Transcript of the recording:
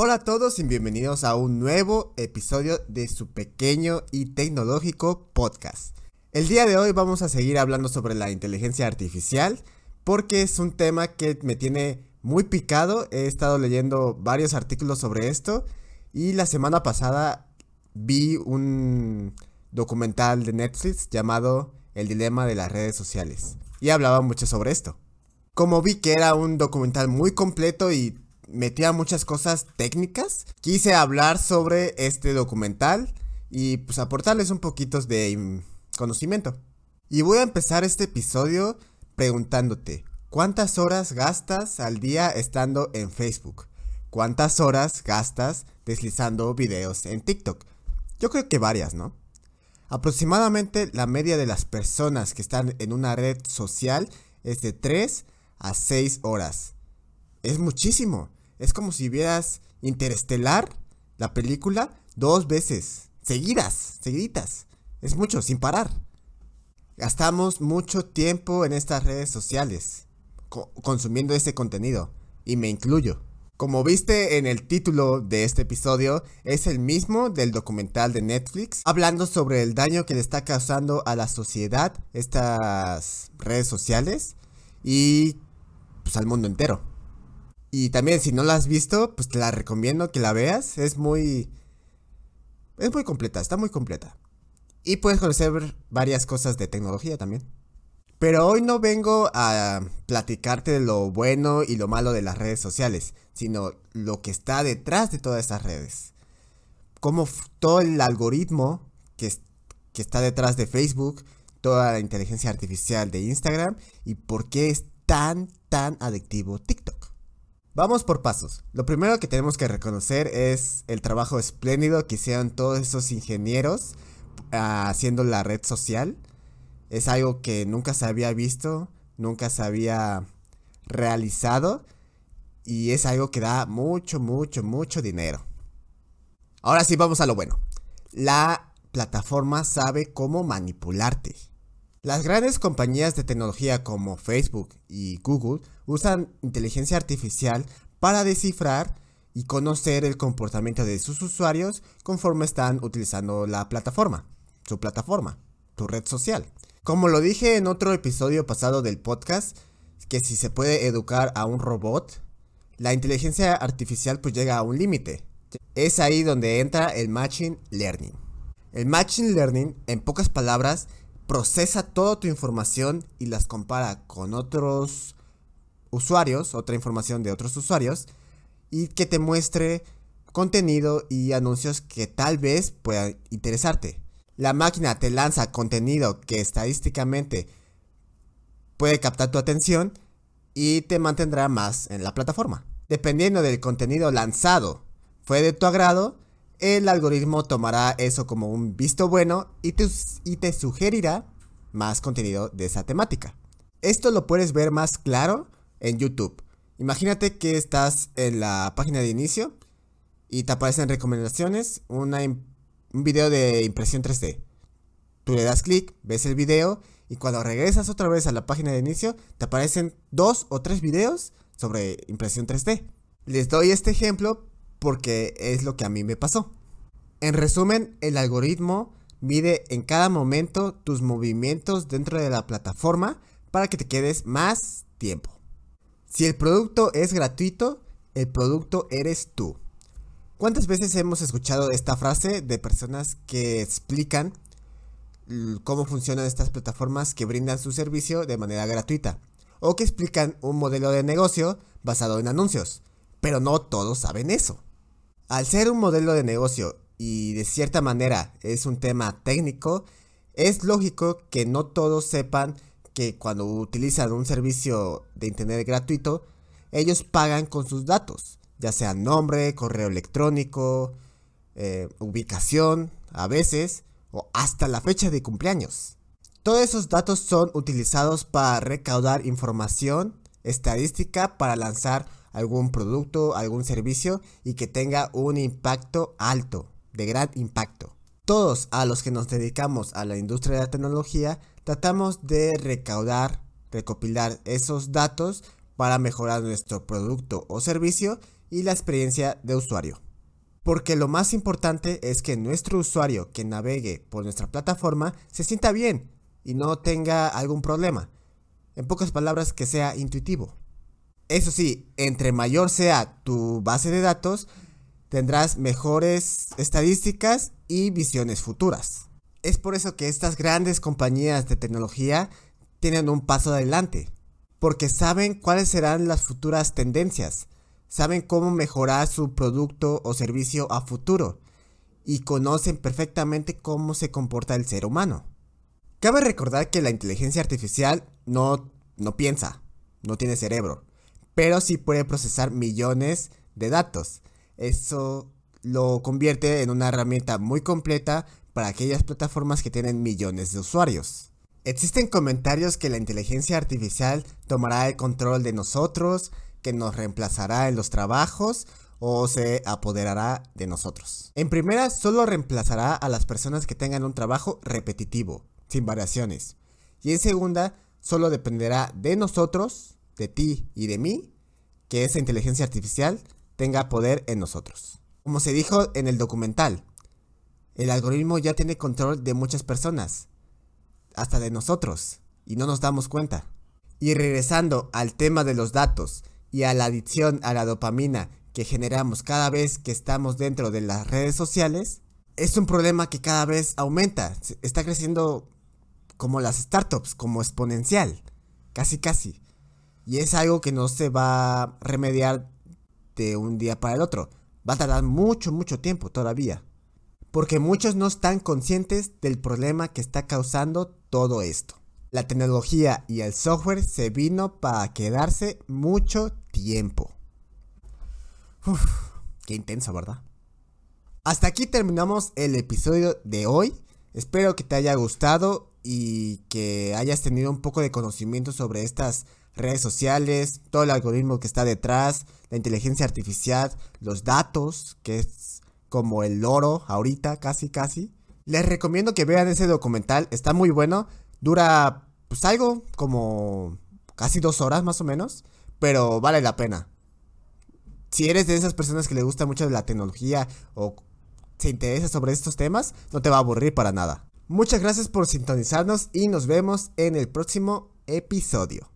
Hola a todos y bienvenidos a un nuevo episodio de su pequeño y tecnológico podcast. El día de hoy vamos a seguir hablando sobre la inteligencia artificial porque es un tema que me tiene muy picado. He estado leyendo varios artículos sobre esto y la semana pasada vi un documental de Netflix llamado El dilema de las redes sociales y hablaba mucho sobre esto. Como vi que era un documental muy completo y metía muchas cosas técnicas, quise hablar sobre este documental y pues aportarles un poquito de conocimiento. Y voy a empezar este episodio preguntándote, ¿cuántas horas gastas al día estando en Facebook? ¿Cuántas horas gastas deslizando videos en TikTok? Yo creo que varias, ¿no? Aproximadamente la media de las personas que están en una red social es de 3 a 6 horas. Es muchísimo. Es como si vieras Interestelar, la película, dos veces. Seguidas, seguiditas. Es mucho, sin parar. Gastamos mucho tiempo en estas redes sociales, consumiendo ese contenido, y me incluyo. Como viste en el título de este episodio, es el mismo del documental de Netflix, hablando sobre el daño que le está causando a la sociedad estas redes sociales y pues al mundo entero. Y también si no la has visto, pues te la recomiendo que la veas, es muy es muy completa, está muy completa. Y puedes conocer varias cosas de tecnología también. Pero hoy no vengo a platicarte de lo bueno y lo malo de las redes sociales, sino lo que está detrás de todas estas redes. Cómo todo el algoritmo que, que está detrás de Facebook, toda la inteligencia artificial de Instagram y por qué es tan, tan adictivo TikTok. Vamos por pasos. Lo primero que tenemos que reconocer es el trabajo espléndido que hicieron todos esos ingenieros haciendo la red social. Es algo que nunca se había visto, nunca se había realizado y es algo que da mucho, mucho, mucho dinero. Ahora sí, vamos a lo bueno. La plataforma sabe cómo manipularte. Las grandes compañías de tecnología como Facebook y Google usan inteligencia artificial para descifrar y conocer el comportamiento de sus usuarios conforme están utilizando la plataforma su plataforma, tu red social. Como lo dije en otro episodio pasado del podcast, que si se puede educar a un robot, la inteligencia artificial pues llega a un límite. Es ahí donde entra el Machine Learning. El Machine Learning, en pocas palabras, procesa toda tu información y las compara con otros usuarios, otra información de otros usuarios, y que te muestre contenido y anuncios que tal vez puedan interesarte la máquina te lanza contenido que estadísticamente puede captar tu atención y te mantendrá más en la plataforma. Dependiendo del contenido lanzado fue de tu agrado, el algoritmo tomará eso como un visto bueno y te, y te sugerirá más contenido de esa temática. Esto lo puedes ver más claro en YouTube. Imagínate que estás en la página de inicio y te aparecen recomendaciones, un video de impresión 3D. Tú le das clic, ves el video y cuando regresas otra vez a la página de inicio te aparecen dos o tres videos sobre impresión 3D. Les doy este ejemplo porque es lo que a mí me pasó. En resumen, el algoritmo mide en cada momento tus movimientos dentro de la plataforma para que te quedes más tiempo. Si el producto es gratuito, el producto eres tú. ¿Cuántas veces hemos escuchado esta frase de personas que explican cómo funcionan estas plataformas que brindan su servicio de manera gratuita? O que explican un modelo de negocio basado en anuncios. Pero no todos saben eso. Al ser un modelo de negocio y de cierta manera es un tema técnico, es lógico que no todos sepan que cuando utilizan un servicio de internet gratuito, ellos pagan con sus datos ya sea nombre, correo electrónico, eh, ubicación, a veces, o hasta la fecha de cumpleaños. Todos esos datos son utilizados para recaudar información estadística para lanzar algún producto, algún servicio y que tenga un impacto alto, de gran impacto. Todos a los que nos dedicamos a la industria de la tecnología tratamos de recaudar, recopilar esos datos para mejorar nuestro producto o servicio y la experiencia de usuario. Porque lo más importante es que nuestro usuario que navegue por nuestra plataforma se sienta bien y no tenga algún problema. En pocas palabras, que sea intuitivo. Eso sí, entre mayor sea tu base de datos, tendrás mejores estadísticas y visiones futuras. Es por eso que estas grandes compañías de tecnología tienen un paso adelante, porque saben cuáles serán las futuras tendencias, saben cómo mejorar su producto o servicio a futuro y conocen perfectamente cómo se comporta el ser humano. Cabe recordar que la inteligencia artificial no, no piensa, no tiene cerebro, pero sí puede procesar millones de datos. Eso lo convierte en una herramienta muy completa para aquellas plataformas que tienen millones de usuarios. Existen comentarios que la inteligencia artificial tomará el control de nosotros, que nos reemplazará en los trabajos o se apoderará de nosotros. En primera, solo reemplazará a las personas que tengan un trabajo repetitivo, sin variaciones. Y en segunda, solo dependerá de nosotros de ti y de mí que esa inteligencia artificial tenga poder en nosotros. Como se dijo en el documental, el algoritmo ya tiene control de muchas personas, hasta de nosotros, y no nos damos cuenta. Y regresando al tema de los datos y a la adicción a la dopamina que generamos cada vez que estamos dentro de las redes sociales, es un problema que cada vez aumenta, está creciendo como las startups, como exponencial, casi casi. Y es algo que no se va a remediar de un día para el otro. Va a tardar mucho, mucho tiempo todavía. Porque muchos no están conscientes del problema que está causando todo esto. La tecnología y el software se vino para quedarse mucho tiempo. Uf, qué intenso, ¿verdad? Hasta aquí terminamos el episodio de hoy. Espero que te haya gustado y que hayas tenido un poco de conocimiento sobre estas redes sociales, todo el algoritmo que está detrás, la inteligencia artificial, los datos, que es como el oro ahorita, casi casi. Les recomiendo que vean ese documental, está muy bueno, dura pues algo como casi dos horas más o menos, pero vale la pena. Si eres de esas personas que le gusta mucho la tecnología o se interesa sobre estos temas, no te va a aburrir para nada. Muchas gracias por sintonizarnos y nos vemos en el próximo episodio.